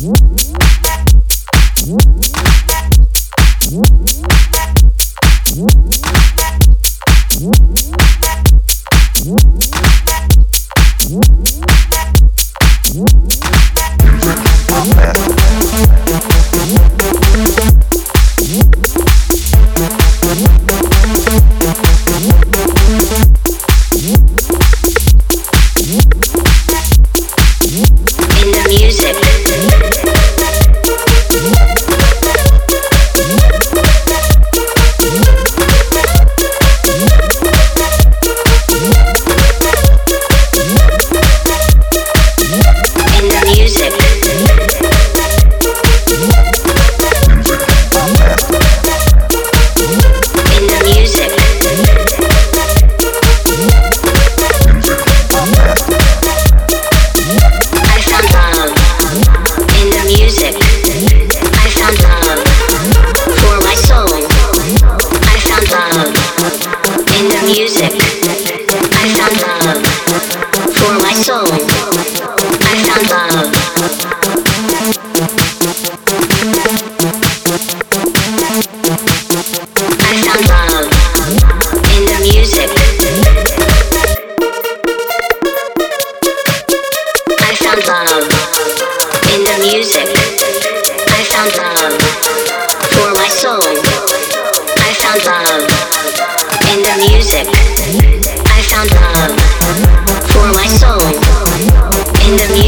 In music. I found love for my soul. I found love. I found love in the music. I found love in the music. In the music. I found love for my soul in the music.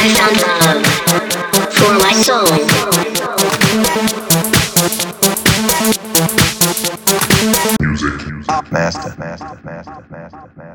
I found love for my soul. Music, music, master, master, master, master, master.